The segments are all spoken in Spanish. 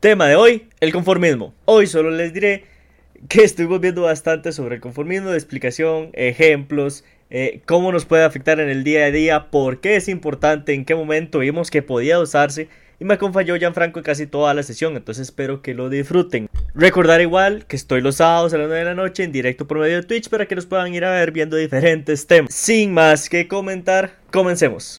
Tema de hoy, el conformismo. Hoy solo les diré que estuvimos viendo bastante sobre el conformismo de explicación, ejemplos, eh, cómo nos puede afectar en el día a día, por qué es importante, en qué momento vimos que podía usarse y me acompañó Gianfranco en casi toda la sesión, entonces espero que lo disfruten. Recordar igual que estoy los sábados a las 9 de la noche en directo por medio de Twitch para que nos puedan ir a ver viendo diferentes temas. Sin más que comentar, comencemos.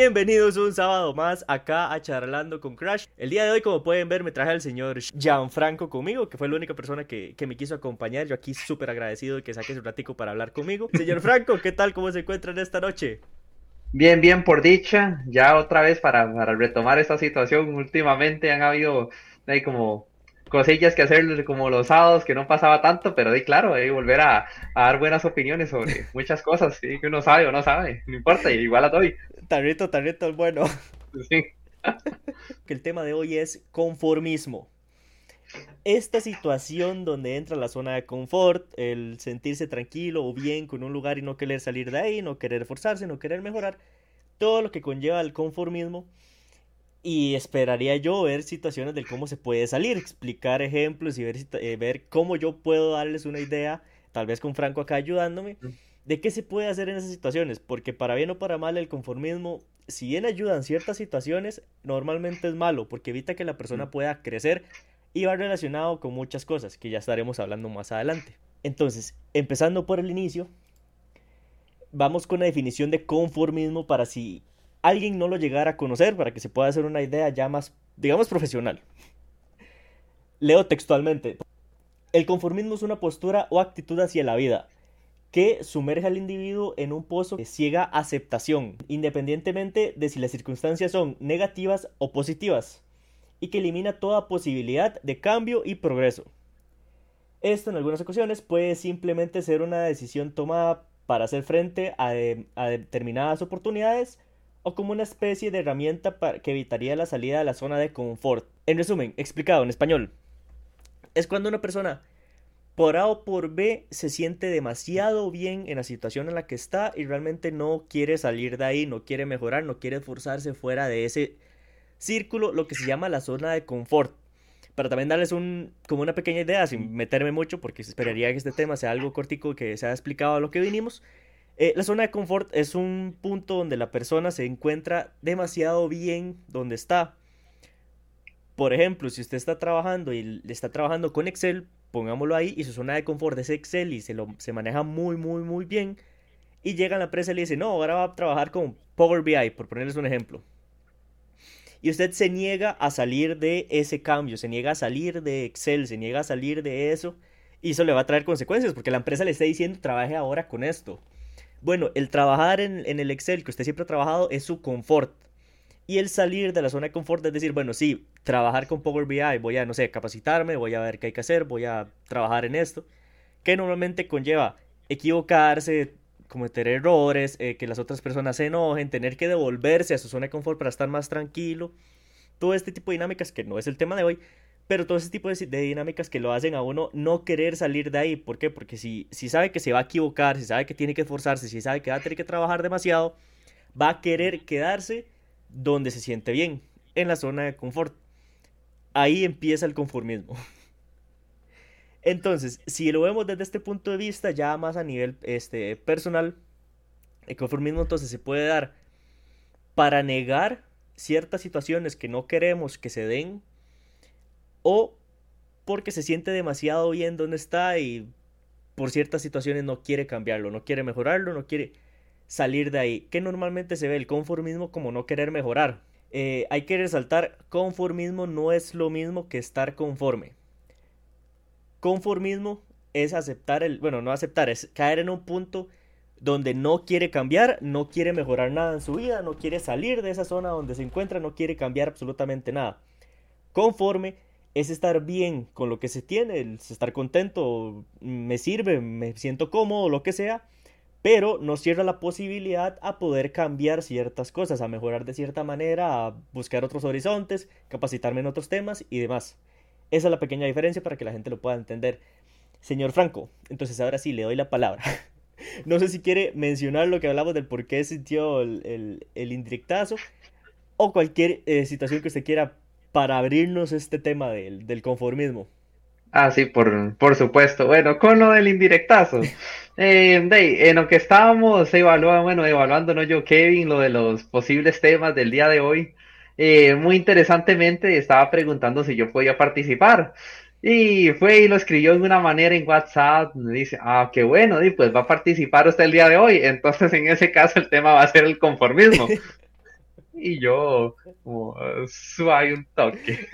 Bienvenidos un sábado más acá a Charlando con Crash. El día de hoy, como pueden ver, me traje al señor Gianfranco conmigo, que fue la única persona que, me quiso acompañar. Yo aquí súper agradecido de que saque su ratico para hablar conmigo. Señor Franco, ¿qué tal? ¿Cómo se encuentra en esta noche? Bien, bien, por dicha. Ya otra vez para, para retomar esta situación. Últimamente han habido hay como cosillas que hacer como los sábados que no pasaba tanto, pero de claro, hay volver a, dar buenas opiniones sobre muchas cosas que uno sabe o no sabe, no importa, igual a doy. Tarrito, tarrito es bueno. Sí. que el tema de hoy es conformismo. Esta situación donde entra la zona de confort, el sentirse tranquilo o bien con un lugar y no querer salir de ahí, no querer forzarse, no querer mejorar, todo lo que conlleva el conformismo y esperaría yo ver situaciones de cómo se puede salir, explicar ejemplos y ver, eh, ver cómo yo puedo darles una idea, tal vez con Franco acá ayudándome, de qué se puede hacer en esas situaciones. Porque para bien o para mal el conformismo, si bien ayuda en ciertas situaciones, normalmente es malo, porque evita que la persona pueda crecer y va relacionado con muchas cosas que ya estaremos hablando más adelante. Entonces, empezando por el inicio, vamos con la definición de conformismo para si alguien no lo llegara a conocer para que se pueda hacer una idea ya más, digamos, profesional. Leo textualmente. El conformismo es una postura o actitud hacia la vida que sumerge al individuo en un pozo de ciega aceptación, independientemente de si las circunstancias son negativas o positivas, y que elimina toda posibilidad de cambio y progreso. Esto en algunas ocasiones puede simplemente ser una decisión tomada para hacer frente a, a determinadas oportunidades o como una especie de herramienta para que evitaría la salida de la zona de confort. En resumen, explicado en español, es cuando una persona por A o por B se siente demasiado bien en la situación en la que está y realmente no quiere salir de ahí, no quiere mejorar, no quiere esforzarse fuera de ese círculo, lo que se llama la zona de confort. Para también darles un, como una pequeña idea, sin meterme mucho, porque esperaría que este tema sea algo cortico que se haya explicado a lo que vinimos. Eh, la zona de confort es un punto donde la persona se encuentra demasiado bien donde está. Por ejemplo, si usted está trabajando y está trabajando con Excel, pongámoslo ahí, y su zona de confort es Excel y se, lo, se maneja muy, muy, muy bien, y llega a la empresa y le dice, no, ahora va a trabajar con Power BI, por ponerles un ejemplo. Y usted se niega a salir de ese cambio, se niega a salir de Excel, se niega a salir de eso, y eso le va a traer consecuencias, porque la empresa le está diciendo, trabaje ahora con esto. Bueno, el trabajar en, el Excel que usted siempre ha trabajado es su confort. Y el salir de la zona de confort es decir, bueno, sí, trabajar con Power BI, voy a, no sé, capacitarme, voy a ver qué hay que hacer, voy a trabajar en esto, que normalmente conlleva equivocarse, cometer errores, eh, que las otras personas se enojen, tener que devolverse a su zona de confort para estar más tranquilo, todo este tipo de dinámicas que no es el tema de hoy, pero todo ese tipo de, dinámicas que lo hacen a uno no querer salir de ahí. ¿Por qué? Porque si, si sabe que se va a equivocar, si sabe que tiene que esforzarse, si sabe que va a tener que trabajar demasiado, va a querer quedarse donde se siente bien, en la zona de confort. Ahí empieza el conformismo. Entonces, si lo vemos desde este punto de vista, ya más a nivel este, personal, el conformismo entonces se puede dar para negar ciertas situaciones que no queremos que se den o porque se siente demasiado bien donde está y por ciertas situaciones no quiere cambiarlo, no quiere mejorarlo, no quiere salir de ahí. Que normalmente se ve el conformismo como no querer mejorar. Eh, hay que resaltar, conformismo no es lo mismo que estar conforme. Conformismo es aceptar el, bueno, no aceptar, es caer en un punto donde no quiere cambiar, no quiere mejorar nada en su vida, no quiere salir de esa zona donde se encuentra, no quiere cambiar absolutamente nada. Conforme es estar bien con lo que se tiene, es estar contento, me sirve, me siento cómodo, lo que sea, pero no cierra la posibilidad a poder cambiar ciertas cosas, a mejorar de cierta manera, a buscar otros horizontes, capacitarme en otros temas y demás. Esa es la pequeña diferencia para que la gente lo pueda entender. Señor Franco, entonces ahora sí le doy la palabra. No sé si quiere mencionar lo que hablamos del por qué sintió el, indirectazo o cualquier eh, situación que usted quiera para abrirnos este tema del, conformismo. Ah, sí, por, por supuesto. Bueno, con lo del indirectazo. Eh, en lo que estábamos evaluando, bueno, evaluando, ¿no? Yo, Kevin, lo de los posibles temas del día de hoy. Eh, muy interesantemente estaba preguntando si yo podía participar. Y fue y lo escribió de una manera en WhatsApp. Me dice, ah, qué bueno, y pues va a participar usted el día de hoy. Entonces, en ese caso, el tema va a ser el conformismo. y yo, como, suave un toque.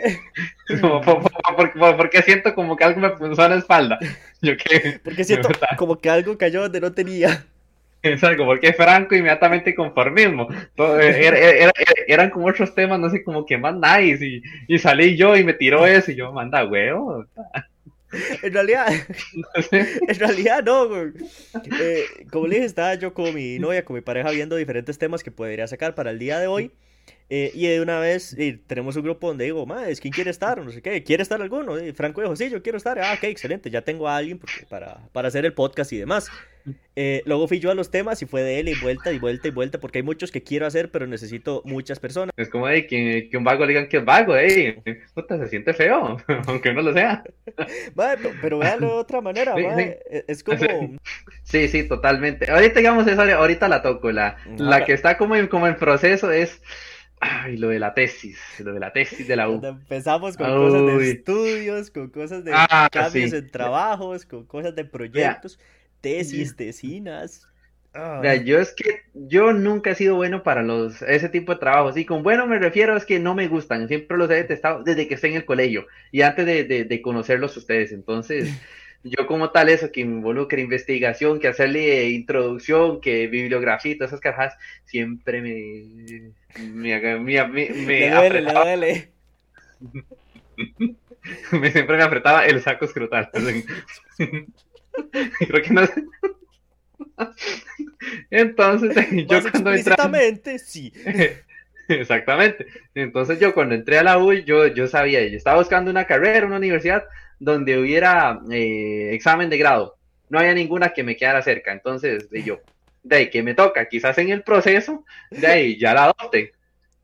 porque, siento como que algo me puso en la espalda. Yo Porque siento como que algo cayó donde no tenía. Exacto, porque Franco inmediatamente conformismo. Eh, eran como otros temas, no sé, como que más nice. Y, salí yo y me tiró eso y yo, manda huevo. En realidad, en realidad no, eh, como le dije, estaba yo con mi novia, con mi pareja, viendo diferentes temas que podría sacar para el día de hoy. Eh, y de una vez tenemos un grupo donde digo, más, ¿quién quiere estar? No sé qué, ¿quiere estar alguno? Y Franco dijo, sí, yo quiero estar. Ah, ok, excelente, ya tengo a alguien para, para hacer el podcast y demás. Eh, luego fui yo a los temas y fue de él y vuelta y vuelta y vuelta, porque hay muchos que quiero hacer, pero necesito muchas personas. Es como de que, un vago le digan que es vago, eh. Puta, se siente feo, aunque no lo sea. pero, véanlo de otra manera, e, es como... Sí, sí, totalmente. Ahorita, digamos, esa, ahorita la toco, la, la que está como en, como en proceso es... Ay, lo de la tesis, lo de la tesis de la U. empezamos con cosas de estudios, con cosas de ah, cambios en trabajos, con cosas de proyectos tesis, tesinas. yo es que yo nunca he sido bueno para los ese tipo de trabajos. Y con bueno me refiero es que no me gustan. Siempre los he detestado desde que estoy en el colegio y antes de, conocerlos ustedes. Entonces, yo como tal eso que involucra investigación, que hacerle introducción, que bibliografía y todas esas cajas, siempre me me, me, me, me duele, le duele. me, siempre me apretaba el saco escrotal. Creo que no. Entonces, yo cuando entré. sí. Exactamente. Entonces, yo cuando entré a la U, yo, yo sabía, yo estaba buscando una carrera, una universidad donde hubiera eh, examen de grado. No había ninguna que me quedara cerca. Entonces, de yo, de ahí que me toca, quizás en el proceso, de ahí ya la adopte.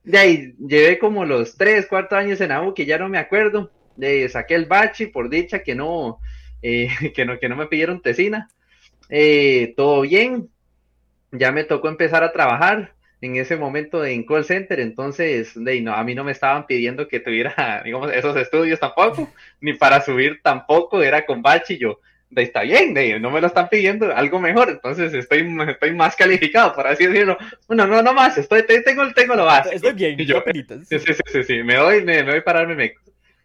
De ahí llevé como los 3, 4 años en la U, que ya no me acuerdo. De, saqué el bachi, por dicha que no, eh, que, no, que no me pidieron tesina. Eh, todo bien, ya me tocó empezar a trabajar en ese momento en call center, entonces de, no, a mí no me estaban pidiendo que tuviera, digamos, esos estudios tampoco, ni para subir tampoco, era con bachi, yo, de, está bien, de, no me lo están pidiendo, algo mejor, entonces estoy, estoy más calificado, por así decirlo. Bueno, no, no más, estoy, tengo, tengo lo básico. Estoy bien, yo, sí, sí, sí, sí, me voy, me, me voy a pararme meco.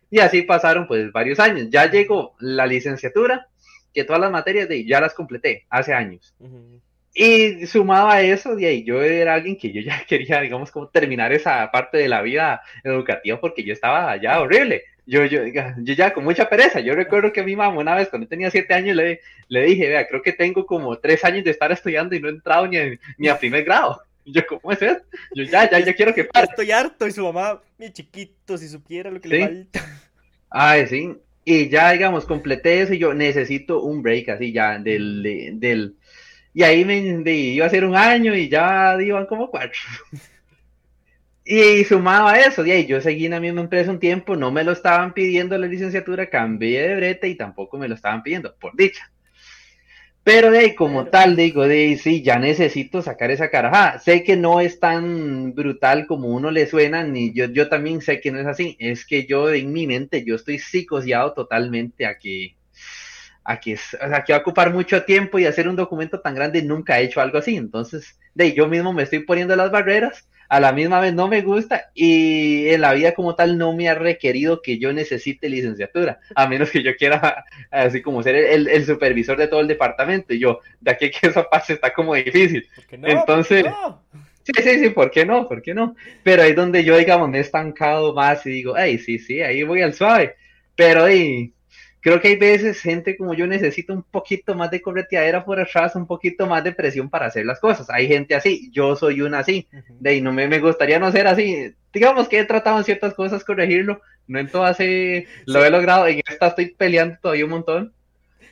Y así pasaron pues varios años. Ya llegó la licenciatura, que todas las materias de ya las completé hace años. Y sumado a eso, de ahí, yo era alguien que yo ya quería, digamos, como terminar esa parte de la vida educativa porque yo estaba ya horrible. Yo, yo, yo ya con mucha pereza. Yo recuerdo que mi mamá una vez cuando tenía siete años le, le dije, vea, creo que tengo como tres años de estar estudiando y no he entrado ni, ni a primer grado. yo, ¿cómo es eso? Yo, ya, ya, ya quiero que pare. Estoy harto y su mamá, mi chiquito, si supiera lo que le falta. Ay, sí. Y ya, digamos, completé eso y yo necesito un break así ya del... del y ahí me iba a ser un año y ya iban como cuatro. Y sumado a eso, y yo seguí en la misma empresa un tiempo, no me lo estaban pidiendo la licenciatura, cambié de brete y tampoco me lo estaban pidiendo, por dicha. Pero de ahí, como tal, digo, de sí, ya necesito sacar esa carajada. Sé que no es tan brutal como uno le suena, ni yo, yo también sé que no es así. Es que yo en mi mente, yo estoy psicoseado totalmente a que, a que, a que va a ocupar mucho tiempo y hacer un documento tan grande, nunca he hecho algo así. Entonces, de ahí, yo mismo me estoy poniendo las barreras a la misma vez no me gusta y en la vida como tal no me ha requerido que yo necesite licenciatura, a menos que yo quiera así como ser el, supervisor de todo el departamento. Y yo, de aquí que eso pase está como difícil. Entonces, sí, sí, sí, ¿por qué no? ¿Por qué no? Pero ahí donde yo, digamos, me he estancado más y digo, ay, sí, sí, ahí voy al suave. Pero ahí creo que hay veces gente como yo necesita un poquito más de correteadera por atrás, un poquito más de presión para hacer las cosas. Hay gente así, yo soy una así, de ahí no me, me gustaría no ser así. Digamos que he tratado en ciertas cosas corregirlo, No en todas sí, lo he logrado, en esta estoy peleando todavía un montón.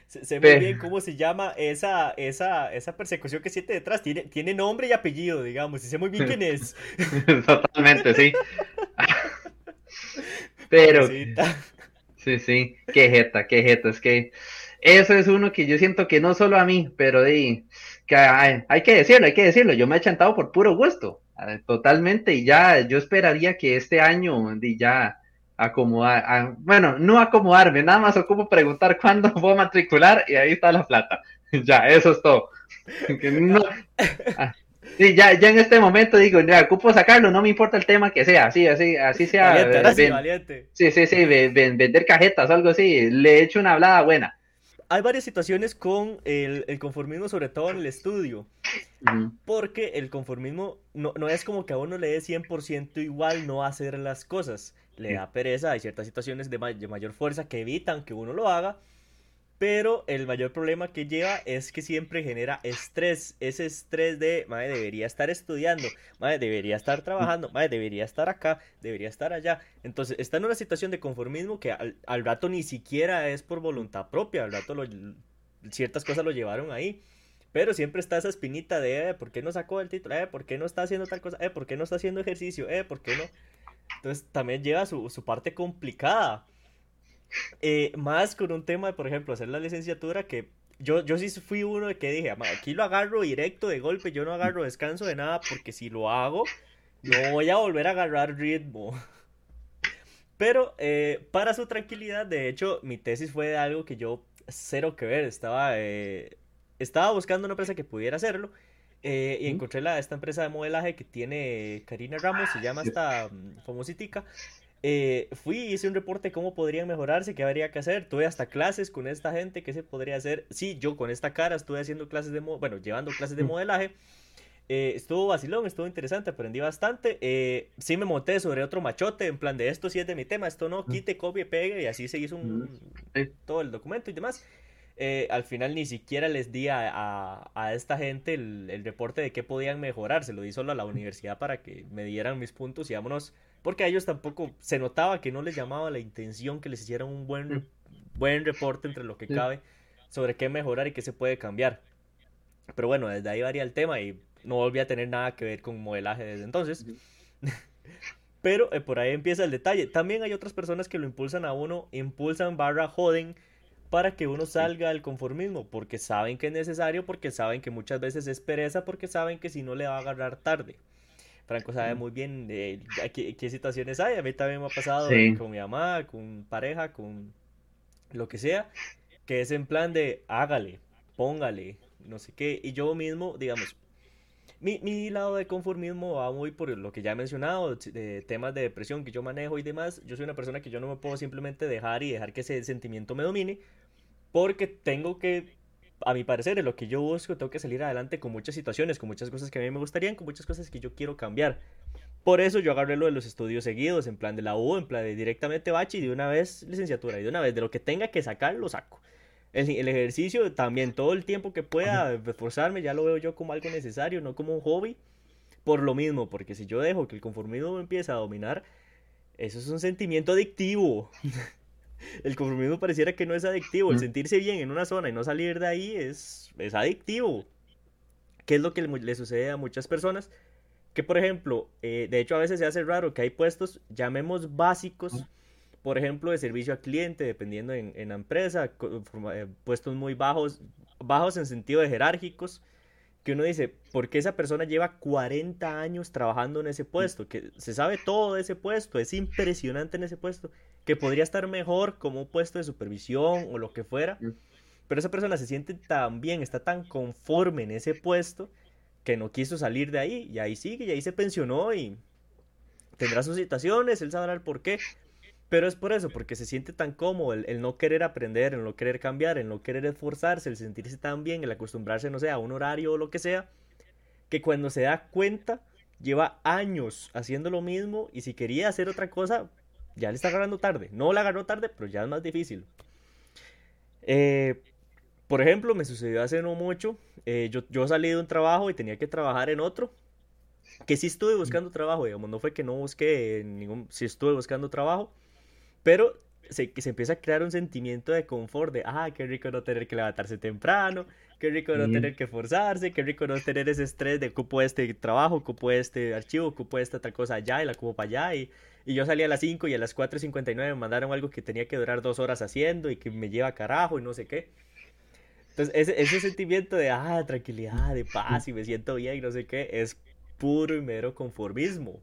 Se, ve bien cómo se llama esa, esa, esa persecución que siente detrás. Tiene, tiene nombre y apellido, digamos, y sé muy bien quién es. Totalmente, sí. Pero... Sí, sí, qué jeta, qué jeta, es que eso es uno que yo siento que no solo a mí, pero de, que hay, que decirlo, hay que decirlo, yo me he chantado por puro gusto, totalmente, y ya yo esperaría que este año de ya acomodar, bueno, no acomodarme, nada más ocupo preguntar cuándo voy a matricular y ahí está la plata, ya, eso es todo. Sí, ya, ya en este momento digo, ya, ocupo sacarlo, no me importa el tema que sea, así, así, así sea. Valiente, Sí, sí, sí, vender cajetas, algo así, le he hecho una hablada buena. Hay varias situaciones con el, conformismo, sobre todo en el estudio, porque el conformismo no, no, es como que a uno le dé 100% igual no hacer las cosas, le da pereza, hay ciertas situaciones de mayor fuerza que evitan que uno lo haga, pero el mayor problema que lleva es que siempre genera estrés. Ese estrés de, madre, debería estar estudiando, madre, debería estar trabajando, madre, debería estar acá, debería estar allá. Entonces, está en una situación de conformismo que al, rato ni siquiera es por voluntad propia, al rato ciertas cosas lo llevaron ahí. Pero siempre está esa espinita de, eh, ¿por qué no sacó el título? Eh, ¿por qué no está haciendo tal cosa? Eh, ¿por qué no está haciendo ejercicio? Eh, ¿por qué no? Entonces, también lleva su parte complicada. Eh, más con un tema de, por ejemplo, hacer la licenciatura que yo, yo sí fui uno de que dije, aquí lo agarro directo de golpe, yo no agarro descanso de nada porque si lo hago, no voy a volver a agarrar ritmo. Pero eh, para su tranquilidad, de hecho, mi tesis fue de algo que yo cero que ver, estaba, eh, estaba buscando una empresa que pudiera hacerlo. y encontré la, esta empresa de modelaje que tiene Karina Ramos, se llama esta mm, famositica. Eh, fui y hice un reporte de cómo podrían mejorarse, qué habría que hacer. Tuve hasta clases con esta gente, qué se podría hacer. Sí, yo con esta cara estuve haciendo clases de, bueno, llevando clases de mm. modelaje. Eh, estuvo vacilón, estuvo interesante, aprendí bastante. Eh, sí me monté sobre otro machote, en plan de esto sí es de mi tema, esto no, mm. quite, copie, pegue, y así se hizo un, mm. todo el documento y demás. al final ni siquiera les di a, a, esta gente el, el, reporte de qué podían mejorar, se lo di solo a la universidad para que me dieran mis puntos y vámonos porque a ellos tampoco se notaba que no les llamaba la intención que les hicieran un buen, buen reporte entre lo que cabe sobre qué mejorar y qué se puede cambiar. Pero bueno, desde ahí varía el tema y no volví a tener nada que ver con modelaje desde entonces. Pero eh, por ahí empieza el detalle. También hay otras personas que lo impulsan a uno, impulsan barra joden para que uno salga del conformismo, porque saben que es necesario, porque saben que muchas veces es pereza, porque saben que si no le va a agarrar tarde. Franco sabe muy bien de, qué, situaciones hay. A mí también me ha pasado con mi mamá, con pareja, con lo que sea, que es en plan de hágale, póngale, no sé qué. Y yo mismo, digamos, mi, mi lado de conformismo va muy por lo que ya he mencionado, de temas de depresión que yo manejo y demás. Yo soy una persona que yo no me puedo simplemente dejar y dejar que ese sentimiento me domine, porque tengo que a mi parecer, es lo que yo busco, tengo que salir adelante con muchas situaciones, con muchas cosas que a mí me gustarían, con muchas cosas que yo quiero cambiar. Por eso yo agarré lo de los estudios seguidos, en plan de la U, en plan de directamente bachi y de una vez licenciatura, y de una vez de lo que tenga que sacar, lo saco. El, el ejercicio también, todo el tiempo que pueda esforzarme, ya lo veo yo como algo necesario, no como un hobby. Por lo mismo, porque si yo dejo que el conformismo me empiece a dominar, eso es un sentimiento adictivo. el conformismo pareciera que no es adictivo. El sentirse bien en una zona y no salir de ahí es, es adictivo. ¿Qué es lo que le, sucede a muchas personas? Que, por ejemplo, eh, de hecho a veces se hace raro que hay puestos, llamemos básicos, por ejemplo, de servicio al cliente, dependiendo en, en la empresa, eh, puestos muy bajos, bajos en sentido de jerárquicos, que uno dice, ¿por qué esa persona lleva 40 años trabajando en ese puesto? Que se sabe todo de ese puesto, es impresionante en ese puesto, que podría estar mejor como un puesto de supervisión o lo que fuera, pero esa persona se siente tan bien, está tan conforme en ese puesto, que no quiso salir de ahí, y ahí sigue, y ahí se pensionó y tendrá sus situaciones, él sabrá el por qué, pero es por eso, porque se siente tan cómodo el, no querer aprender, el no querer cambiar, el no querer esforzarse, el sentirse tan bien, el acostumbrarse, no sé, a un horario o lo que sea, que cuando se da cuenta, lleva años haciendo lo mismo y si quería hacer otra cosa, ya le está agarrando tarde. No la agarró tarde, pero ya es más difícil. Eh, por ejemplo, me sucedió hace no mucho, eh, yo, yo salí de un trabajo y tenía que trabajar en otro, que sí estuve buscando trabajo, digamos, no fue que no busqué ningún, sí estuve buscando trabajo, pero se, se empieza a crear un sentimiento de confort, de, ah, qué rico no tener que levantarse temprano, qué rico no tener que forzarse, qué rico no tener ese estrés de ocupo este trabajo, ocupo este archivo, ocupo esta tal cosa allá y la ocupo para allá. Y, y yo salía a las 5 y a las 4.59 me mandaron algo que tenía que durar dos horas haciendo y que me lleva carajo y no sé qué. Entonces, ese, ese sentimiento de, ah, tranquilidad, de paz y me siento bien y no sé qué, es puro y mero conformismo.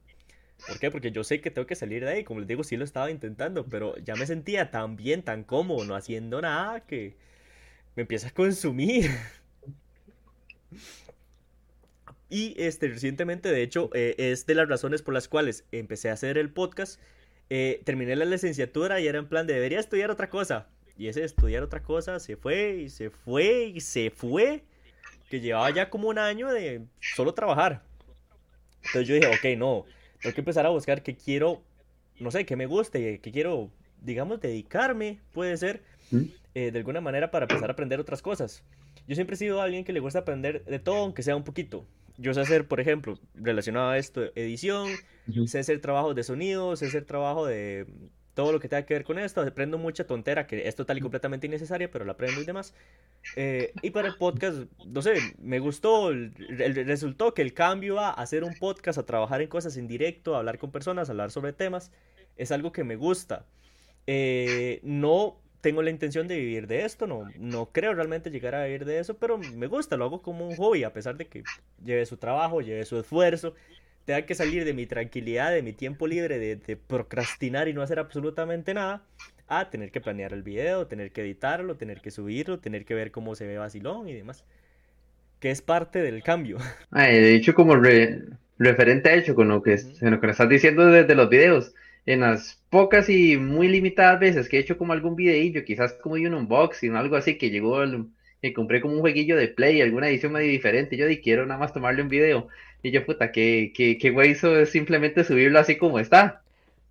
¿Por qué? Porque yo sé que tengo que salir de ahí. Como les digo, sí lo estaba intentando, pero ya me sentía tan bien, tan cómodo, no haciendo nada, que me empieza a consumir. Y este, recientemente, de hecho, eh, es de las razones por las cuales empecé a hacer el podcast. Eh, terminé la licenciatura y era en plan de debería estudiar otra cosa. Y ese estudiar otra cosa se fue y se fue y se fue. Que llevaba ya como un año de solo trabajar. Entonces yo dije, ok, no, tengo que empezar a buscar qué quiero, no sé, qué me guste, qué quiero, digamos, dedicarme, puede ser, ¿Mm? eh, de alguna manera para empezar a aprender otras cosas. Yo siempre he sido alguien que le gusta aprender de todo, aunque sea un poquito. Yo sé hacer, por ejemplo, relacionado a esto, edición, sé hacer trabajo de sonido, sé hacer trabajo de todo lo que tenga que ver con esto. Aprendo mucha tontera que es total y completamente innecesaria, pero la aprendo y demás. Eh, y para el podcast, no sé, me gustó, el, resultó que el cambio a hacer un podcast, a trabajar en cosas en directo, a hablar con personas, a hablar sobre temas, es algo que me gusta. Eh, no tengo la intención de vivir de esto, no, no creo realmente llegar a vivir de eso, pero me gusta, lo hago como un hobby, a pesar de que lleve su trabajo, lleve su esfuerzo, tenga que salir de mi tranquilidad, de mi tiempo libre, de, de procrastinar y no hacer absolutamente nada, a tener que planear el video, tener que editarlo, tener que subirlo, tener que ver cómo se ve vacilón y demás. Que es parte del cambio. de hecho, como referente a hecho con lo que, lo que estás diciendo desde los videos, en las pocas y muy limitadas veces que he hecho como algún videillo, quizás como un unboxing algo así, que llegó el, que compré como un jueguillo de play, alguna edición medio diferente, yo di quiero nada más tomarle un video. Y yo, puta, que, que, que güey hizo simplemente subirlo así como está.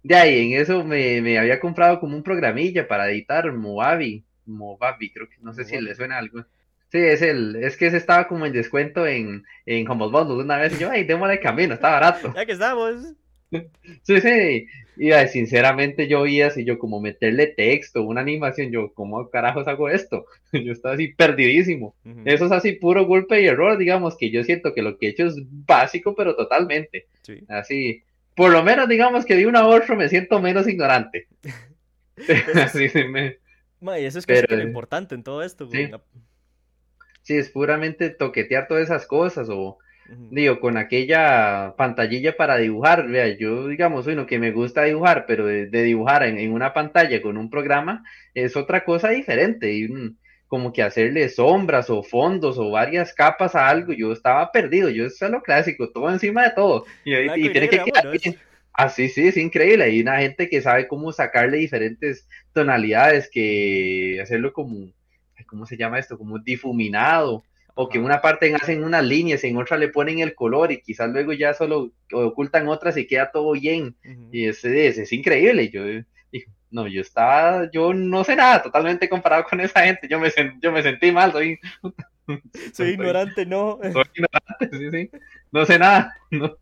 De ahí, en eso me, me, había comprado como un programilla para editar Movavi. Movavi, creo que no sé si le suena algo. Sí, es el, es que ese estaba como en descuento en, en Humble Bundles una vez. Y yo, ay, démosle camino, está barato. Ya que estamos. Sí, sí. Y sinceramente yo vi así, yo como meterle texto, una animación, yo, ¿cómo carajos hago esto? Yo estaba así perdidísimo. Eso es así puro golpe y error, digamos, que yo siento que lo que he hecho es básico, pero totalmente. Así, por lo menos digamos que de una a otro me siento menos ignorante. sí, sí, me... y eso es que lo importante en todo esto. Sí. es puramente toquetear todas esas cosas o digo, con aquella pantallilla para dibujar, vea, yo digamos, bueno, que me gusta dibujar, pero de, dibujar en, una pantalla con un programa es otra cosa diferente, y, como que hacerle sombras o fondos o varias capas a algo, yo estaba perdido, yo es lo clásico, todo encima de todo, y, tiene que quedar bien. Así, sí, es increíble. Hay una gente que sabe cómo sacarle diferentes tonalidades, que hacerlo como, ¿cómo se llama esto? Como difuminado, o que una parte hacen unas líneas, en otra le ponen el color y quizás luego ya solo ocultan otras y queda todo bien. Y es, es, increíble. Yo no, yo estaba, yo no sé nada totalmente comparado con esa gente. Yo me, yo me sentí mal, soy... soy ignorante, no. Soy ignorante, sí, sí. No sé nada. No.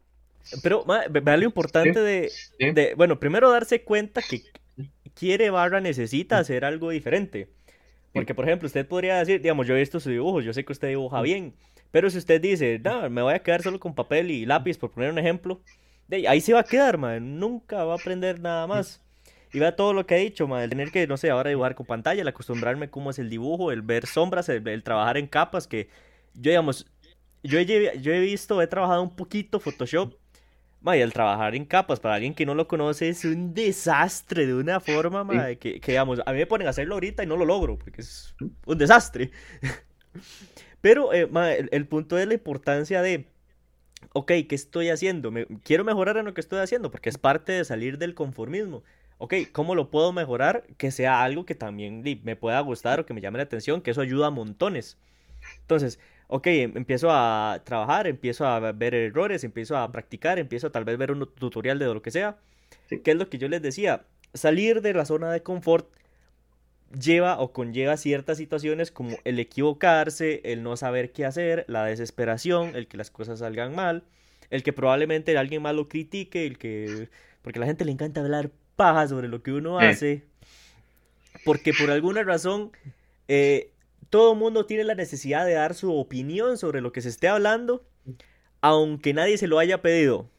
Pero vea lo importante de, de, bueno, primero darse cuenta que quiere barra necesita hacer algo diferente. Porque, por ejemplo, usted podría decir, digamos, yo he visto su dibujo, yo sé que usted dibuja bien, pero si usted dice, no, me voy a quedar solo con papel y lápiz, por poner un ejemplo, de ahí se va a quedar, man, nunca va a aprender nada más. Y vea todo lo que ha dicho, man, el tener que, no sé, ahora dibujar con pantalla, el acostumbrarme cómo es el dibujo, el ver sombras, el, trabajar en capas, que yo, digamos, yo yo he visto, he trabajado un poquito Photoshop, y el trabajar en capas para alguien que no lo conoce es un desastre de una forma, que, digamos, a mí me ponen a hacerlo ahorita y no lo logro, porque es un desastre. Pero eh, el, punto es la importancia de, ok, ¿qué estoy haciendo? Me, quiero mejorar en lo que estoy haciendo, porque es parte de salir del conformismo. Ok, ¿cómo lo puedo mejorar? Que sea algo que también me pueda gustar o que me llame la atención, que eso ayuda a montones. Entonces, ok, em, empiezo a trabajar, empiezo a ver errores, empiezo a practicar, empiezo a tal vez ver un tutorial de lo que sea. ¿Qué es lo que yo les decía? Salir de la zona de confort lleva o conlleva ciertas situaciones como el equivocarse, el no saber qué hacer, la desesperación, el que las cosas salgan mal, el que probablemente alguien más lo critique, el que... porque a la gente le encanta hablar paja sobre lo que uno hace Porque por alguna razón, eh, todo mundo tiene la necesidad de dar su opinión sobre lo que se esté hablando, aunque nadie se lo haya pedido.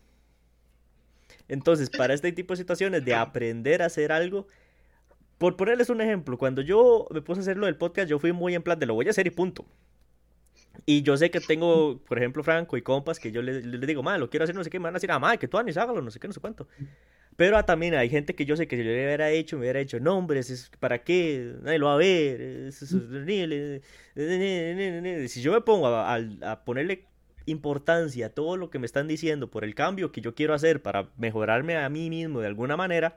Entonces, para este tipo de situaciones de aprender a hacer algo, por ponerles un ejemplo, cuando yo me puse a hacer lo del podcast, yo fui muy en plan de lo voy a hacer y punto. Y yo sé que tengo, por ejemplo, Franco y compas que yo les, digo, ma, lo quiero hacer, no sé qué, me van a decir, ah, ma, que tú Anis, hágalo, no sé qué, no sé cuánto. Pero también hay gente que yo sé que si yo le hubiera hecho, me hubiera hecho nombres, ¿para qué? Nadie lo va a ver, es, Si yo me pongo a, a, ponerle importancia a todo lo que me están diciendo por el cambio que yo quiero hacer para mejorarme a mí mismo de alguna manera,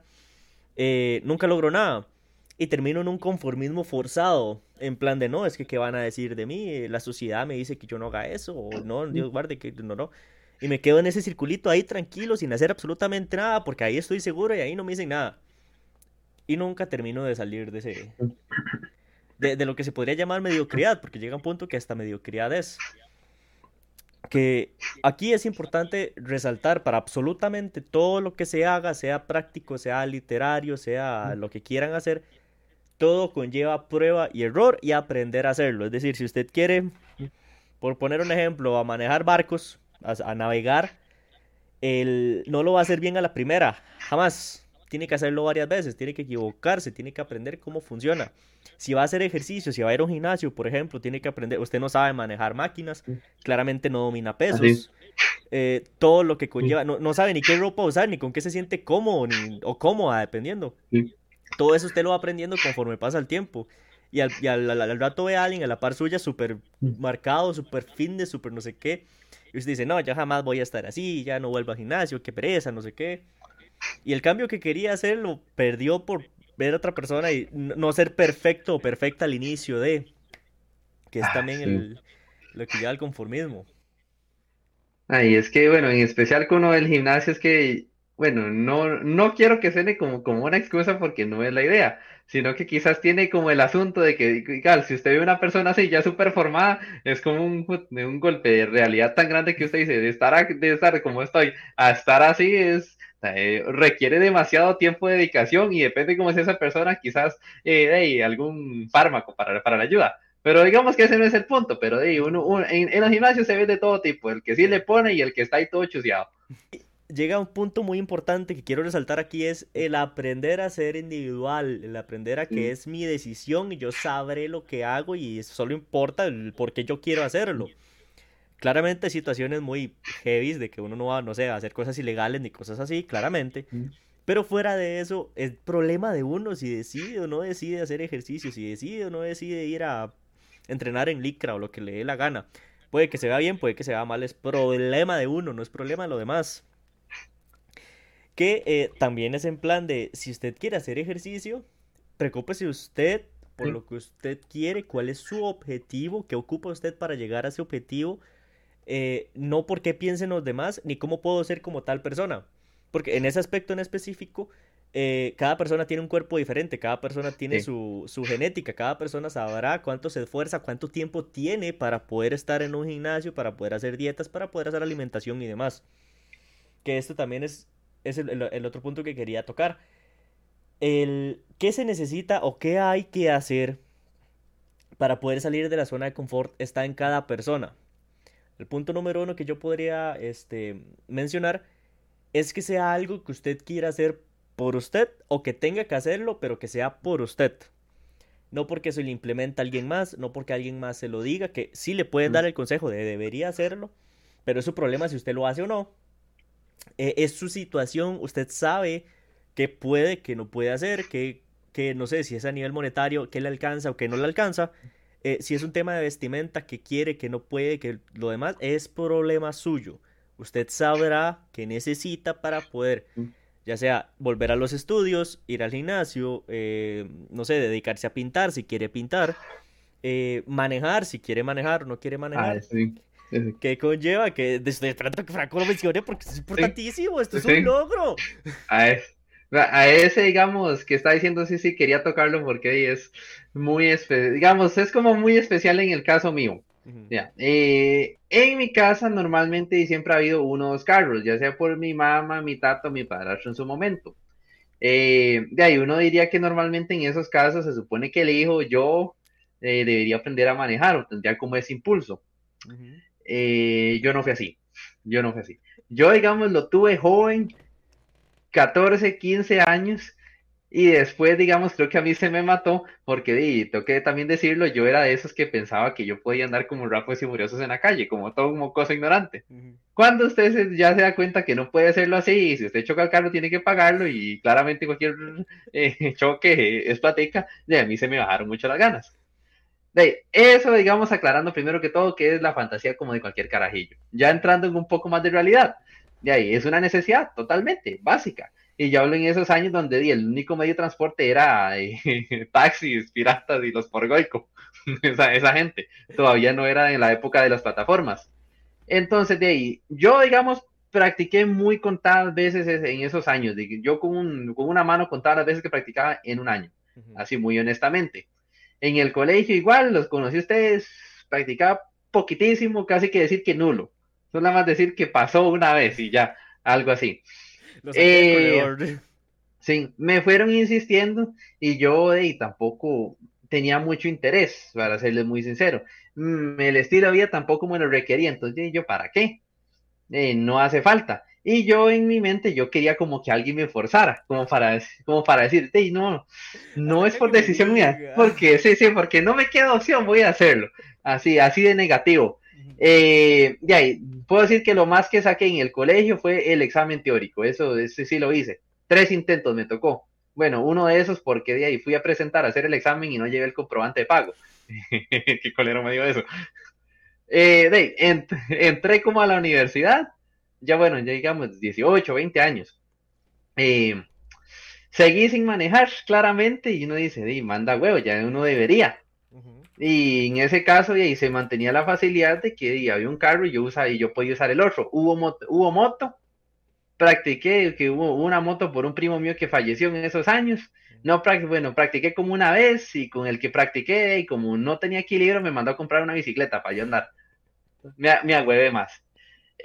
eh, nunca logro nada. Y termino en un conformismo forzado, en plan de no, es que qué van a decir de mí, la sociedad me dice que yo no haga eso, o no, Dios guarde que no, no. Y me quedo en ese circulito ahí tranquilo, sin hacer absolutamente nada, porque ahí estoy seguro y ahí no me dicen nada. Y nunca termino de salir de ese... De, lo que se podría llamar mediocridad, porque llega un punto que hasta mediocridad es que aquí es importante resaltar para absolutamente todo lo que se haga, sea práctico, sea literario, sea lo que quieran hacer, todo conlleva prueba y error y aprender a hacerlo. Es decir, si usted quiere, por poner un ejemplo, a manejar barcos, a, navegar, el, no lo va a hacer bien a la primera, jamás. Tiene que hacerlo varias veces, tiene que equivocarse, tiene que aprender cómo funciona. Si va a hacer ejercicio, si va a ir a un gimnasio, por ejemplo, tiene que aprender. Usted no sabe manejar máquinas, claramente no domina pesos. Eh, todo lo que conlleva, no, no, sabe ni qué ropa usar, ni con qué se siente cómodo ni, o cómoda, dependiendo. Todo eso usted lo va aprendiendo conforme pasa el tiempo. Y al, al, rato ve a alguien a la par suya súper marcado, súper de súper no sé qué. Y usted dice, no, ya jamás voy a estar así, ya no vuelvo al gimnasio, qué pereza, no sé qué. Y el cambio que quería hacer lo perdió por ver a otra persona y no ser perfecto o perfecta al inicio de. Que es ah, también el, lo que lleva al conformismo. Ay, es que, bueno, en especial con uno del gimnasio es que, bueno, no, no quiero que suene como, como una excusa porque no es la idea, sino que quizás tiene como el asunto de que, si usted ve una persona así ya súper formada, es como un, un golpe de realidad tan grande que usted dice, de estar, de estar como estoy, a estar así es, eh, requiere demasiado tiempo de dedicación y depende cómo es esa persona, quizás eh, algún fármaco para, para la ayuda. Pero digamos que ese no es el punto, pero de uno, en, en, los gimnasios se ve de todo tipo, el que sí le pone y el que está ahí todo chuseado. Llega un punto muy importante que quiero resaltar aquí es el aprender a ser individual, el aprender a que es mi decisión y yo sabré lo que hago y solo importa el por qué yo quiero hacerlo. Claramente situaciones muy heavy de que uno no va, no sé, a hacer cosas ilegales ni cosas así, claramente. Pero fuera de eso, es problema de uno si decide o no decide hacer ejercicio, si decide o no decide ir a entrenar en licra o lo que le dé la gana. Puede que se vea bien, puede que se vea mal, es problema de uno, no es problema de lo demás. Que eh, también es en plan de, si usted quiere hacer ejercicio, preocúpese usted por lo que usted quiere, cuál es su objetivo, qué ocupa usted para llegar a ese objetivo eh, no porque piensen los demás, ni cómo puedo ser como tal persona. Porque en ese aspecto en específico, eh, cada persona tiene un cuerpo diferente, cada persona tiene su, su, genética, cada persona sabrá cuánto se esfuerza, cuánto tiempo tiene para poder estar en un gimnasio, para poder hacer dietas, para poder hacer alimentación y demás. Que esto también es, es el, el otro punto que quería tocar. El, ¿Qué se necesita o qué hay que hacer para poder salir de la zona de confort está en cada persona. El punto número uno que yo podría este, mencionar es que sea algo que usted quiera hacer por usted o que tenga que hacerlo, pero que sea por usted. No porque se lo implementa alguien más, no porque alguien más se lo diga, que sí le pueden dar el consejo de debería hacerlo, pero es su problema si usted lo hace o no. Eh, es su situación, usted sabe qué puede, qué no puede hacer, que, no sé si es a nivel monetario, qué le alcanza o qué no le alcanza. Eh, si es un tema de vestimenta que quiere, que no puede, que lo demás es problema suyo. Usted sabrá qué necesita para poder, ya sea volver a los estudios, ir al gimnasio, eh, no sé, dedicarse a pintar si quiere pintar, manejar si quiere manejar o no quiere manejar. Ah, que conlleva que estoy esperando que Franco lo mencione porque es importantísimo, esto es un logro. Es a ese, digamos, que está diciendo sí, sí, quería tocarlo porque es muy, digamos, es como muy especial en el caso mío. ya. Eh, en mi casa normalmente siempre ha habido unos carros, ya sea por mi mamá, mi tato, mi padrastro en su momento. Eh, de ahí uno diría que normalmente en esos casos se supone que el hijo, yo eh, debería aprender a manejar o tendría como ese impulso. Eh, yo no fui así, yo no fui así. Yo, digamos, lo tuve joven, 14, 15 años, y después, digamos, creo que a mí se me mató, porque, y, tengo que también decirlo, yo era de esos que pensaba que yo podía andar como rápidos y furiosos en la calle, como todo un mocoso ignorante. Cuando usted ya se da cuenta que no puede hacerlo así, y si usted choca el carro tiene que pagarlo, y claramente cualquier eh, choque es platica, de a mí se me bajaron mucho las ganas. De eso, digamos, aclarando primero que todo que es la fantasía como de cualquier carajillo. Ya entrando en un poco más de realidad. De ahí, es una necesidad totalmente básica. Y yo hablo en esos años donde el único medio de transporte era eh, taxis, piratas y los porgoico. esa, esa gente. Todavía no era en la época de las plataformas. Entonces, de ahí, yo, digamos, practiqué muy contadas veces en esos años. Yo con, un, con una mano contaba las veces que practicaba en un año. Así, muy honestamente. En el colegio igual, los conocí a ustedes, practicaba poquitísimo, casi que decir que nulo. Solo más decir que pasó una vez y ya, algo así. Eh, sí, me fueron insistiendo y yo y tampoco tenía mucho interés, para serles muy sincero. Mm, el estilo de vida tampoco me lo requería, entonces yo, ¿para qué? Eh, no hace falta. Y yo en mi mente, yo quería como que alguien me forzara, como para, como para decir, hey, no, no es por decisión mía, porque sí, sí, porque no me queda opción, voy a hacerlo. Así, así de negativo. Eh, de ahí, puedo decir que lo más que saqué en el colegio fue el examen teórico, eso, ese sí lo hice. Tres intentos me tocó. Bueno, uno de esos porque de ahí fui a presentar a hacer el examen y no llevé el comprobante de pago. Qué colero me dio eso. Eh, de ahí, entré como a la universidad, ya bueno, ya digamos 18, 20 años. Eh, seguí sin manejar claramente y uno dice, di, manda huevo, ya uno debería. Y en ese caso, y se mantenía la facilidad de que había un carro y yo, usaba, y yo podía usar el otro. Hubo moto, hubo moto, practiqué, que hubo una moto por un primo mío que falleció en esos años. No, bueno, practiqué como una vez y con el que practiqué y como no tenía equilibrio me mandó a comprar una bicicleta para yo andar. Me, me agüevé más.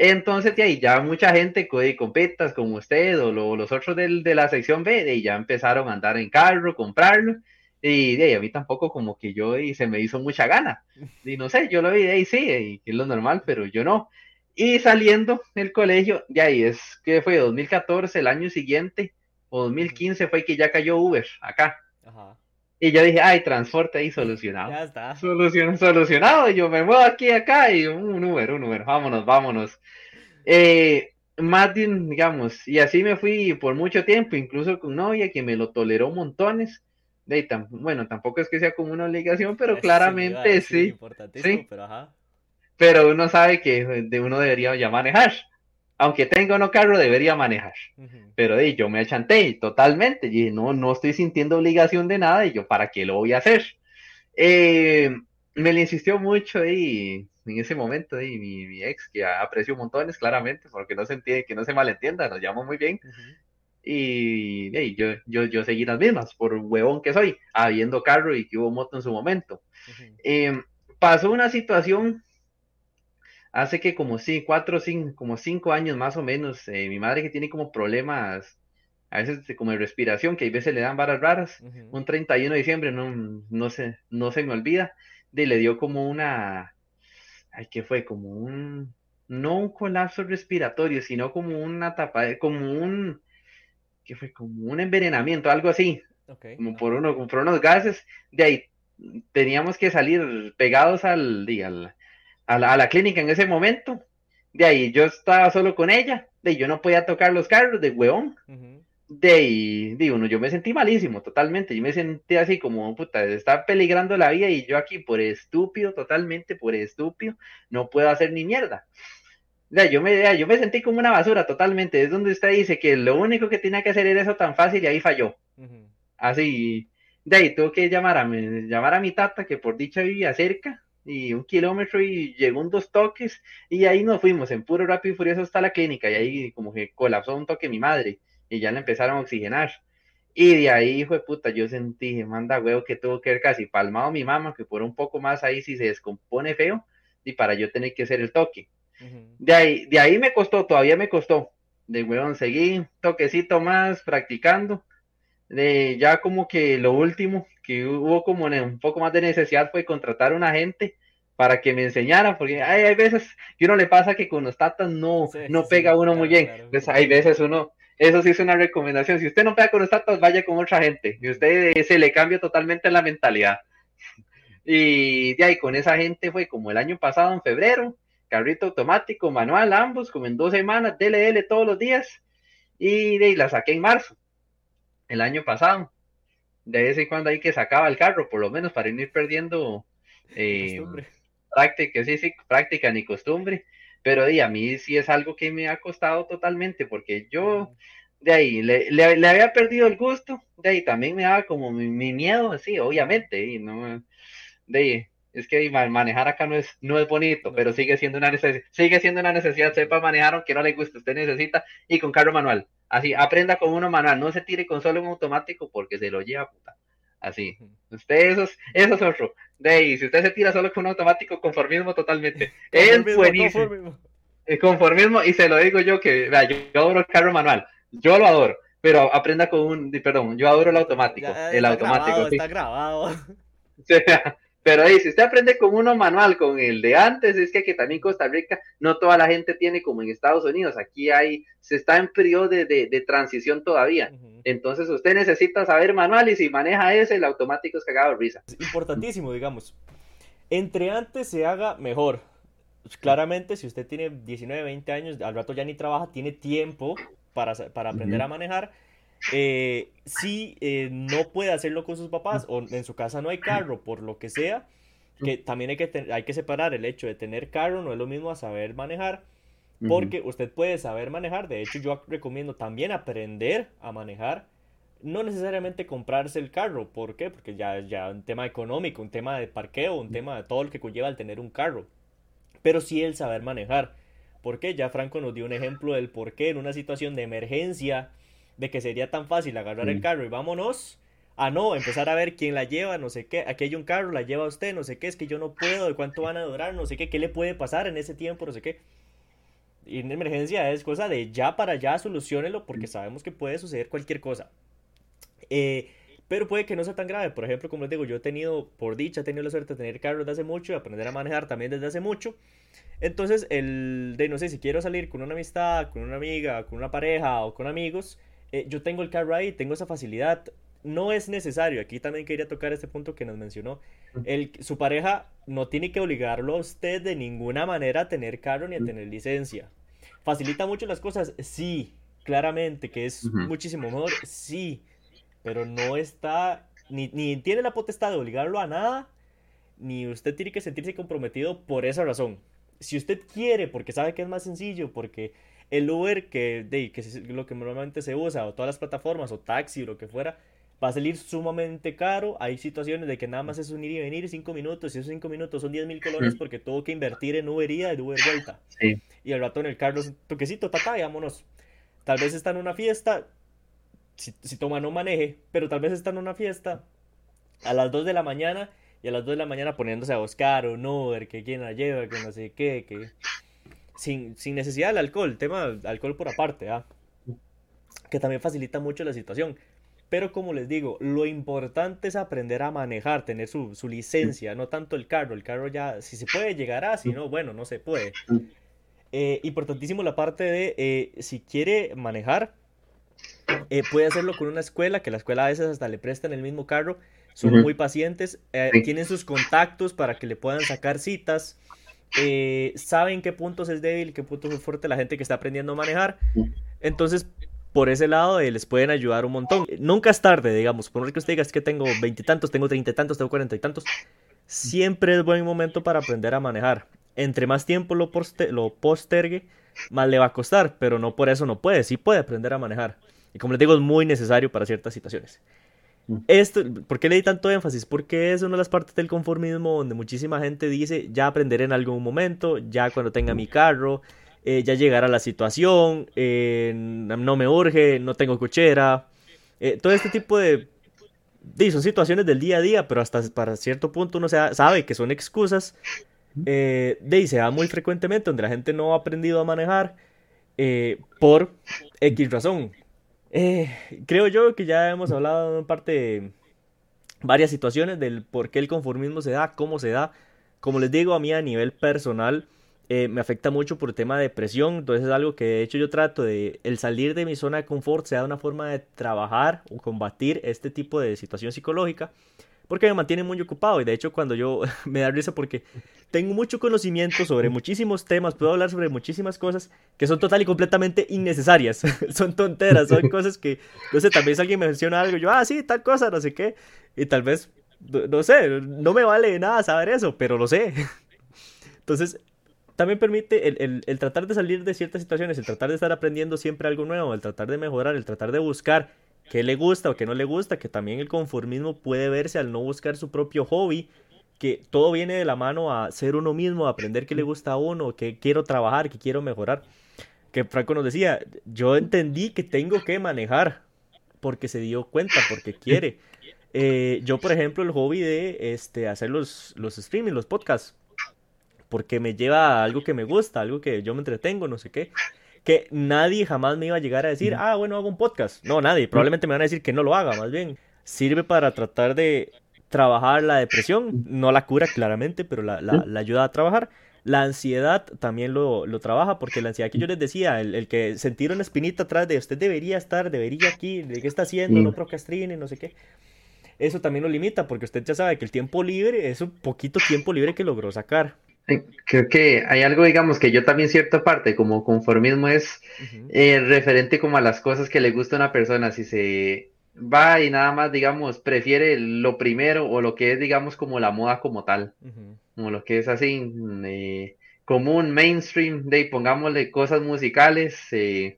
Entonces, ahí ya mucha gente con petas como usted o los otros del, de la sección B, de ya empezaron a andar en carro, comprarlo y de a mí tampoco como que yo y se me hizo mucha gana. Y no sé, yo lo vi de sí, es lo normal, pero yo no. Y saliendo del colegio, de ahí es que fue 2014, el año siguiente, o 2015 fue que ya cayó Uber acá. Y yo dije, ay, transporte ahí solucionado. Ya está. Solucionado, solucionado. Yo me muevo aquí, acá y un Uber, un Uber, vámonos, vámonos. Eh, más digamos, y así me fui por mucho tiempo, incluso con novia que me lo toleró montones bueno, tampoco es que sea como una obligación, pero claramente sí. sí. Pero, pero uno sabe que de uno debería ya manejar. Aunque tenga no carro, debería manejar. Pero de, yo me achanté totalmente. Y no, no estoy sintiendo obligación de nada. Y yo, ¿para qué lo voy a hacer? Eh, me le insistió mucho y en ese momento y mi, ex, que aprecio montones claramente, porque no se entiende, que no se malentienda, nos llamo muy bien. Y yo, yo, yo seguí las mismas, por huevón que soy, habiendo carro y que hubo moto en su momento. Em, pasó una situación hace que como sí, cuatro, cinco, como cinco años más o menos, eh, mi madre que tiene como problemas, a veces como de respiración, que a veces le dan varas raras, un 31 de diciembre, no, no, se, no se me olvida, de, le dio como una, ay, ¿qué fue? Como un, no un colapso respiratorio, sino como una tapa, como un, que fue como un envenenamiento, algo así, como, por uno, por unos gases, de ahí teníamos que salir pegados al, a, la, clínica en ese momento, de ahí yo estaba solo con ella, de ahí yo no podía tocar los carros de hueón, de ahí, digo, no, yo me sentí malísimo totalmente, yo me sentí así como, puta, está peligrando la vida y yo aquí por estúpido, totalmente por estúpido, no puedo hacer ni mierda. Yo me, yo me sentí como una basura totalmente. Es donde usted dice que lo único que tenía que hacer era eso tan fácil y ahí falló. Así, de ahí tuve que llamar a, mi, llamar a mi tata, que por dicha vivía cerca, y un kilómetro y llegó un dos toques, y ahí nos fuimos en puro rápido y furioso hasta la clínica, y ahí como que colapsó un toque mi madre, y ya le empezaron a oxigenar. Y de ahí, hijo de puta, yo sentí, manda huevo, que tuvo que ver casi palmado mi mamá, que por un poco más ahí si se descompone feo, y para yo tener que hacer el toque de, ahí, de ahí me costó, todavía me costó. De weón, seguí toquecito más practicando. de ya como que lo último que hubo como un poco más de necesidad fue contratar a un agente para que me enseñara, porque hay, hay veces que uno le pasa que con los tatas no, no pega uno muy bien. Entonces hay veces uno, eso sí es una recomendación. Si usted no pega con los tatas, vaya con otra gente. Y usted se le cambia totalmente la mentalidad. Y de ahí con esa gente fue como el año pasado, en febrero, carrito automático, manual, ambos, como en dos semanas, DLL todos los días. Y de ahí la saqué en marzo el año pasado. De vez en cuando hay que sacaba el carro, por lo menos para ir perdiendo eh, práctica, sí, sí, práctica ni costumbre. Pero de a mí sí es algo que me ha costado totalmente, porque yo de ahí le, le, había perdido el gusto, de ahí también me daba como mi, miedo, sí, obviamente, y no, de ahí, es que manejar acá no es, no es bonito, pero sigue siendo una necesidad, sigue siendo una necesidad, sepa manejar aunque no le guste, usted necesita, y con carro manual. Así, aprenda con uno manual, no se tire con solo un automático porque se lo lleva puta. Así. Usted, eso es, eso es otro. De ahí, si usted se tira solo con un automático, conformismo totalmente. es buenísimo. Conformismo, y se lo digo yo que, vea, yo, adoro el carro manual. Yo lo adoro, pero aprenda con un, perdón, yo adoro el automático. el automático. Está grabado. Pero ahí, si usted aprende con uno manual, con el de antes, es que, que también Costa Rica, no toda la gente tiene como en Estados Unidos. Aquí hay, se está en periodo de, de, transición todavía. Entonces usted necesita saber manual y si maneja ese, el automático es cagado de risa. Importantísimo, digamos. Entre antes se haga mejor. Claramente, si usted tiene 19, 20 años, al rato ya ni trabaja, tiene tiempo para, para aprender a manejar eh, si eh, no puede hacerlo con sus papás o en su casa no hay carro, por lo que sea, que también hay que, hay que separar el hecho de tener carro, no es lo mismo a saber manejar, porque usted puede saber manejar, de hecho yo recomiendo también aprender a manejar, no necesariamente comprarse el carro, ¿por qué? Porque ya es ya un tema económico, un tema de parqueo, un tema de todo lo que conlleva el tener un carro, pero sí el saber manejar. ¿Por qué? Ya Franco nos dio un ejemplo del por qué en una situación de emergencia de que sería tan fácil agarrar el carro y vámonos. a no, empezar a ver quién la lleva, no sé qué. Aquí hay un carro, la lleva usted, no sé qué, es que yo no puedo, de cuánto van a durar, no sé qué, qué le puede pasar en ese tiempo, no sé qué. Y en emergencia es cosa de ya para allá, solucionelo, porque sabemos que puede suceder cualquier cosa. Eh, pero puede que no sea tan grave. Por ejemplo, como les digo, yo he tenido, por dicha, he tenido la suerte de tener carro desde hace mucho y aprender a manejar también desde hace mucho. Entonces, el de no sé si quiero salir con una amistad, con una amiga, con una pareja o con amigos, eh, yo tengo el carro ahí, tengo esa facilidad. No es necesario, aquí también quería tocar este punto que nos mencionó. El, su pareja no tiene que obligarlo a usted de ninguna manera a tener carro ni a tener licencia. ¿Facilita mucho las cosas? Sí, claramente, que es muchísimo mejor, sí, pero no está, ni, ni tiene la potestad de obligarlo a nada, ni usted tiene que sentirse comprometido por esa razón. Si usted quiere, porque sabe que es más sencillo, porque el Uber, que, de, que es lo que normalmente se usa, o todas las plataformas, o taxi, o lo que fuera, va a salir sumamente caro. Hay situaciones de que nada más es un ir y venir cinco minutos, y esos cinco minutos son 10 mil colones porque tuvo que invertir en Uber ida y Uber vuelta. Y al rato en el carro, toquecito, tata, vámonos. Tal vez está en una fiesta, si, si, toma no maneje, pero tal vez está en una fiesta a las 2 de la mañana y a las 2 de la mañana poniéndose a buscar un Uber, que quién la lleva, que no sé qué, que sin, necesidad del alcohol, tema alcohol por aparte, ¿ah? que también facilita mucho la situación. Pero como les digo, lo importante es aprender a manejar, tener su, licencia, no tanto el carro. El carro ya, si se puede, llegará, si no, bueno, no se puede. Eh, importantísimo la parte de, eh, si quiere manejar, eh, puede hacerlo con una escuela, que la escuela a veces hasta le prestan el mismo carro, son muy pacientes, tienen sus contactos para que le puedan sacar citas. Eh, saben qué puntos es débil, qué puntos es fuerte la gente que está aprendiendo a manejar. Entonces, por ese lado eh, les pueden ayudar un montón. Nunca es tarde, digamos, por que usted diga es que tengo veintitantos, tengo treinta y tantos, tengo cuarenta y tantos. Siempre es buen momento para aprender a manejar. Entre más tiempo lo, lo postergue, más le va a costar, pero no por eso no puede, sí puede aprender a manejar. Y como les digo, es muy necesario para ciertas situaciones. Esto, ¿Por qué le di tanto énfasis? Porque es una de las partes del conformismo donde muchísima gente dice, ya aprenderé en algún momento, ya cuando tenga mi carro, eh, ya llegará la situación, eh, no me urge, no tengo cochera. Eh, todo este tipo de, Son situaciones del día a día, pero hasta para cierto punto uno sabe que son excusas. de y se da muy frecuentemente donde la gente no ha aprendido a manejar por X razón Eh, creo yo que ya hemos hablado en parte varias situaciones del por qué el conformismo se da, cómo se da. Como les digo, a mí a nivel personal eh, me afecta mucho por el tema de depresión, entonces es algo que de hecho yo trato de, el salir de mi zona de confort sea una forma de trabajar o combatir este tipo de situación psicológica porque me mantiene muy ocupado y de hecho cuando yo me da risa porque tengo mucho conocimiento sobre muchísimos temas, puedo hablar sobre muchísimas cosas que son total y completamente innecesarias, son tonteras, son cosas que, no sé, tal vez alguien me menciona algo, yo, ah, sí, tal cosa, no sé qué, y tal vez, no, sé, no me vale nada saber eso, pero lo sé. Entonces, también permite el, el tratar de salir de ciertas situaciones, el tratar de estar aprendiendo siempre algo nuevo, el tratar de mejorar, el tratar de buscar qué le gusta o qué no le gusta, que también el conformismo puede verse al no buscar su propio hobby, que todo viene de la mano a ser uno mismo, a aprender qué le gusta a uno, qué quiero trabajar, qué quiero mejorar. Que Franco nos decía, yo entendí que tengo que manejar porque se dio cuenta, porque quiere. Eh, yo, por ejemplo, el hobby de este, hacer los, los streaming, los podcasts, porque me lleva a algo que me gusta, algo que yo me entretengo, no sé qué que nadie jamás me iba a llegar a decir, ah, bueno, hago un podcast. No, nadie. Probablemente me van a decir que no lo haga, más bien. Sirve para tratar de trabajar la depresión, no la cura claramente, pero la, la, ayuda a trabajar. La ansiedad también lo, lo, trabaja, porque la ansiedad que yo les decía, el, el, que sentir una espinita atrás de usted debería estar, debería aquí, de qué está haciendo, no procrastine, no sé qué. Eso también lo limita, porque usted ya sabe que el tiempo libre es un poquito tiempo libre que logró sacar. Creo que hay algo, digamos, que yo también cierta parte, como conformismo, es eh, referente como a las cosas que le gusta a una persona. Si se va y nada más, digamos, prefiere lo primero o lo que es, digamos, como la moda como tal, como lo que es así, eh, común, mainstream, de pongámosle cosas musicales, eh,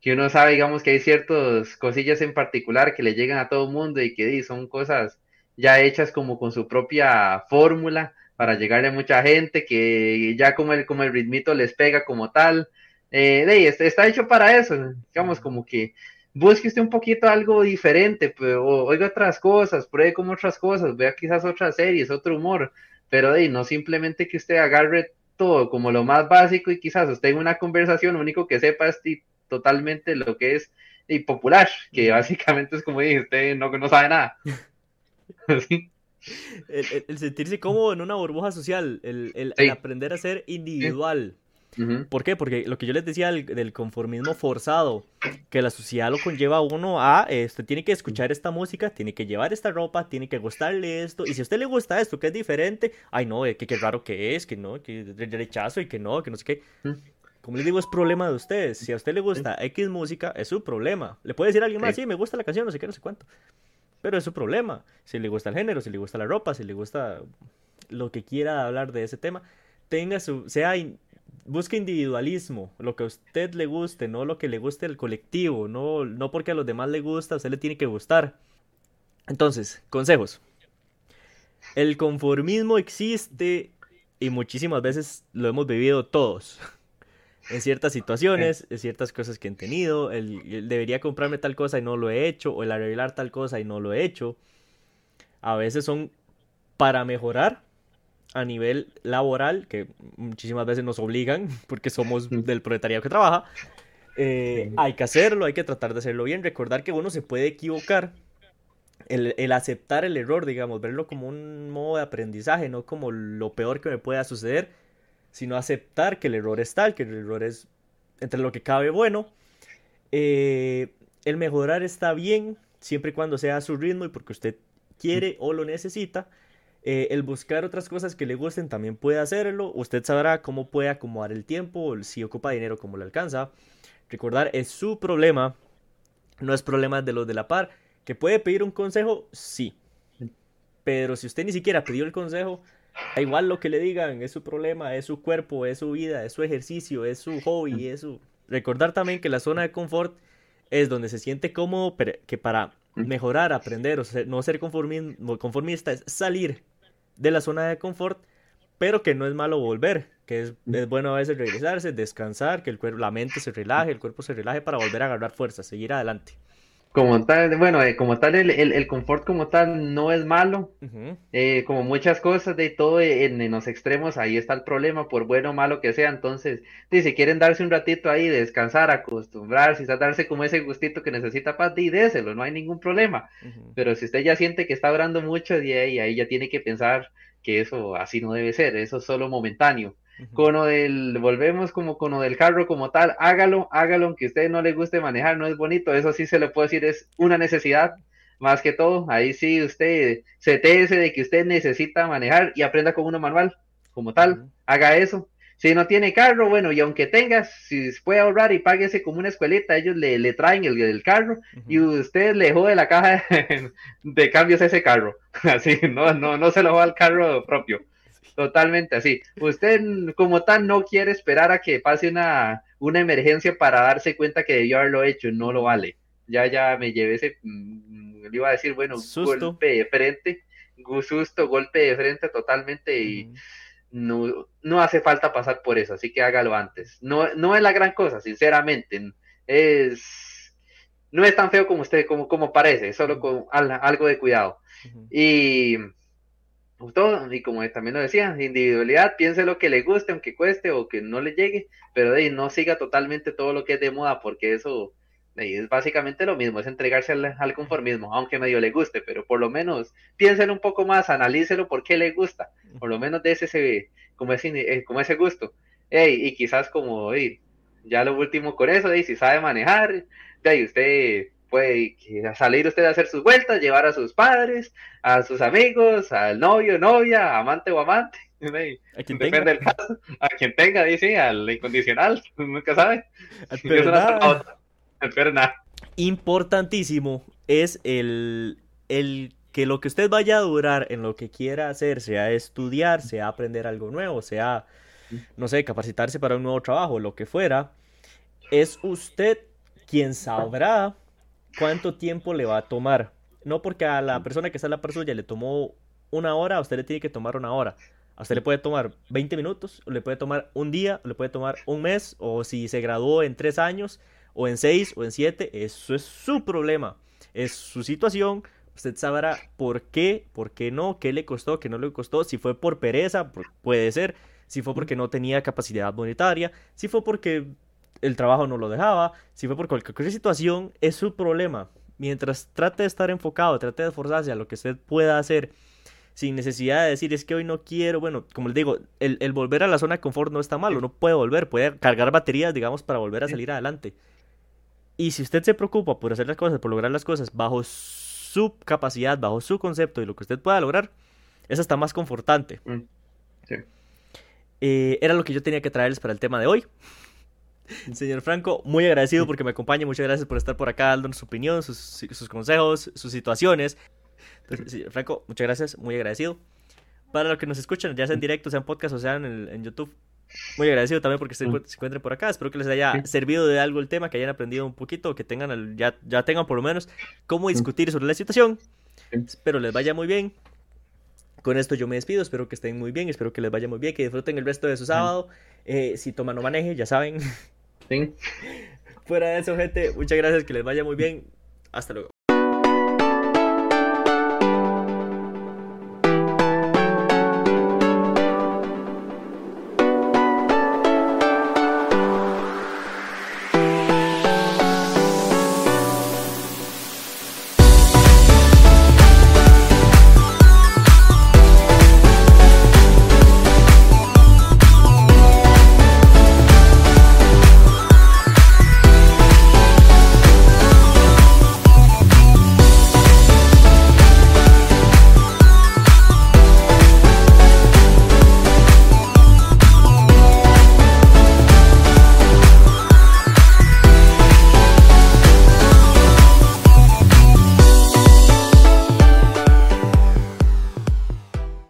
que uno sabe, digamos, que hay ciertas cosillas en particular que le llegan a todo el mundo y que son cosas ya hechas como con su propia fórmula para llegarle a mucha gente, que ya como el, como el ritmito les pega como tal. Eh, está hecho para eso, digamos, como que busque usted un poquito algo diferente, pues, o oiga otras cosas, pruebe como otras cosas, vea quizás otras series, otro humor, pero de no simplemente que usted agarre todo como lo más básico y quizás usted en una conversación lo único que sepa es totalmente lo que es y popular, que básicamente es como dije, usted no, no sabe nada. El, sentirse cómodo en una burbuja social, el, aprender a ser individual. ¿Por qué? Porque lo que yo les decía del, conformismo forzado, que la sociedad lo conlleva a uno a, este, tiene que escuchar esta música, tiene que llevar esta ropa, tiene que gustarle esto, y si a usted le gusta esto, que es diferente, ay no, eh, que qué raro que es, que no, que rechazo y que no, que no sé qué. Como les digo, es problema de ustedes. Si a usted le gusta X música, es su problema. Le puede decir a alguien más, sí, me gusta la canción, no sé qué, no sé cuánto. Pero es su problema. Si le gusta el género, si le gusta la ropa, si le gusta lo que quiera hablar de ese tema, tenga su, sea, busque individualismo, lo que a usted le guste, no lo que le guste al colectivo, no, no porque a los demás le gusta, a usted le tiene que gustar. Entonces, consejos. El conformismo existe y muchísimas veces lo hemos vivido todos en ciertas situaciones, en ciertas cosas que he tenido, el, debería comprarme tal cosa y no lo he hecho, o el arreglar tal cosa y no lo he hecho. A veces son para mejorar a nivel laboral, que muchísimas veces nos obligan, porque somos del proletariado que trabaja. Eh, hay que hacerlo, hay que tratar de hacerlo bien, recordar que uno se puede equivocar, el, el, aceptar el error, digamos, verlo como un modo de aprendizaje, no como lo peor que me pueda suceder sino aceptar que el error es tal, que el error es entre lo que cabe bueno. Eh, el mejorar está bien, siempre y cuando sea a su ritmo y porque usted quiere o lo necesita. Eh, el buscar otras cosas que le gusten también puede hacerlo. Usted sabrá cómo puede acomodar el tiempo, si ocupa dinero, cómo le alcanza. Recordar, es su problema, no es problema de los de la par. ¿Que puede pedir un consejo? Sí. Pero si usted ni siquiera pidió el consejo, Da igual lo que le digan, es su problema, es su cuerpo, es su vida, es su ejercicio, es su hobby, es su... Recordar también que la zona de confort es donde se siente cómodo, pero que para mejorar, aprender o no ser conformista es salir de la zona de confort, pero que no es malo volver, que es, es bueno a veces regresarse, descansar, que el cuerpo, la mente se relaje, el cuerpo se relaje para volver a agarrar fuerza, seguir adelante. Como tal, bueno, eh, como tal, el, el, confort como tal no es malo, eh, como muchas cosas de todo en, en, los extremos, ahí está el problema, por bueno o malo que sea, entonces, si quieren darse un ratito ahí, descansar, acostumbrarse, a darse como ese gustito que necesita paz, y déselo, no hay ningún problema, pero si usted ya siente que está orando mucho, y ahí, ahí ya tiene que pensar que eso así no debe ser, eso es solo momentáneo. Con lo del, volvemos como con lo del carro como tal, hágalo, hágalo, aunque a usted no le guste manejar, no es bonito, eso sí se le puede decir, es una necesidad, más que todo, ahí sí usted se ese de que usted necesita manejar y aprenda con uno manual, como tal, haga eso. Si no tiene carro, bueno, y aunque tengas, si puede ahorrar y páguese como una escuelita, ellos le, le traen el, el carro y usted le jode la caja de, cambios a ese carro. Así, no, no, no se lo va al carro propio. Totalmente así. Usted como tal no quiere esperar a que pase una, una emergencia para darse cuenta que debió haberlo hecho, no lo vale. Ya, ya me llevé ese, mm, le iba a decir, bueno, golpe de frente, susto, golpe de frente totalmente y no, no hace falta pasar por eso, así que hágalo antes. No, no es la gran cosa, sinceramente. Es, no es tan feo como usted, como, como parece, solo con algo de cuidado. Y todo, y como también lo decía, individualidad, piense lo que le guste, aunque cueste o que no le llegue, pero de no siga totalmente todo lo que es de moda, porque eso es básicamente lo mismo, es entregarse al, conformismo, aunque medio le guste, pero por lo menos piénselo un poco más, analícelo por qué le gusta, por lo menos de ese, como ese, eh, como ese gusto. y quizás como, ya lo último con eso, si sabe manejar, de usted puede salir usted a hacer sus vueltas, llevar a sus padres, a sus amigos, al novio, novia, amante o amante. A quien Depende tenga. del caso. A quien tenga, dice, al incondicional, nunca sabe. Importantísimo es el, el que lo que usted vaya a durar en lo que quiera hacer, sea estudiar, sea aprender algo nuevo, sea, no sé, capacitarse para un nuevo trabajo, lo que fuera, es usted quien sabrá cuánto tiempo le va a tomar. No porque a la persona que está en la par le tomó una hora, a usted le tiene que tomar una hora. A usted le puede tomar 20 minutos, o le puede tomar un día, o le puede tomar un mes, o si se graduó en tres años, o en seis, o en siete, eso es su problema. Es su situación. Usted sabrá por qué, por qué no, qué le costó, qué no le costó. Si fue por pereza, puede ser. Si fue porque no tenía capacidad monetaria. Si fue porque el trabajo no lo dejaba, si fue por cualquier situación, es su problema. Mientras trate de estar enfocado, trate de esforzarse a lo que usted pueda hacer, sin necesidad de decir es que hoy no quiero, bueno, como les digo, el, volver a la zona de confort no está malo, no puede volver, puede cargar baterías, digamos, para volver a salir adelante. Y si usted se preocupa por hacer las cosas, por lograr las cosas bajo su capacidad, bajo su concepto y lo que usted pueda lograr, eso está más confortante. Mm, eh, era lo que yo tenía que traerles para el tema de hoy. Señor Franco, muy agradecido porque me acompaña. Muchas gracias por estar por acá dándonos su opinión, sus, consejos, sus situaciones. señor Franco, muchas gracias, muy agradecido. Para los que nos escuchan, ya sea en directo, sea en podcast o sea en, YouTube, muy agradecido también porque se, encuentren por acá. Espero que les haya servido de algo el tema, que hayan aprendido un poquito, que tengan ya, ya tengan por lo menos cómo discutir sobre la situación. Espero les vaya muy bien. Con esto yo me despido, espero que estén muy bien, espero que les vaya muy bien, que disfruten el resto de su sábado. Eh, si toman o maneje, ya saben. Fuera de eso, gente, muchas gracias, que les vaya muy bien. Hasta luego.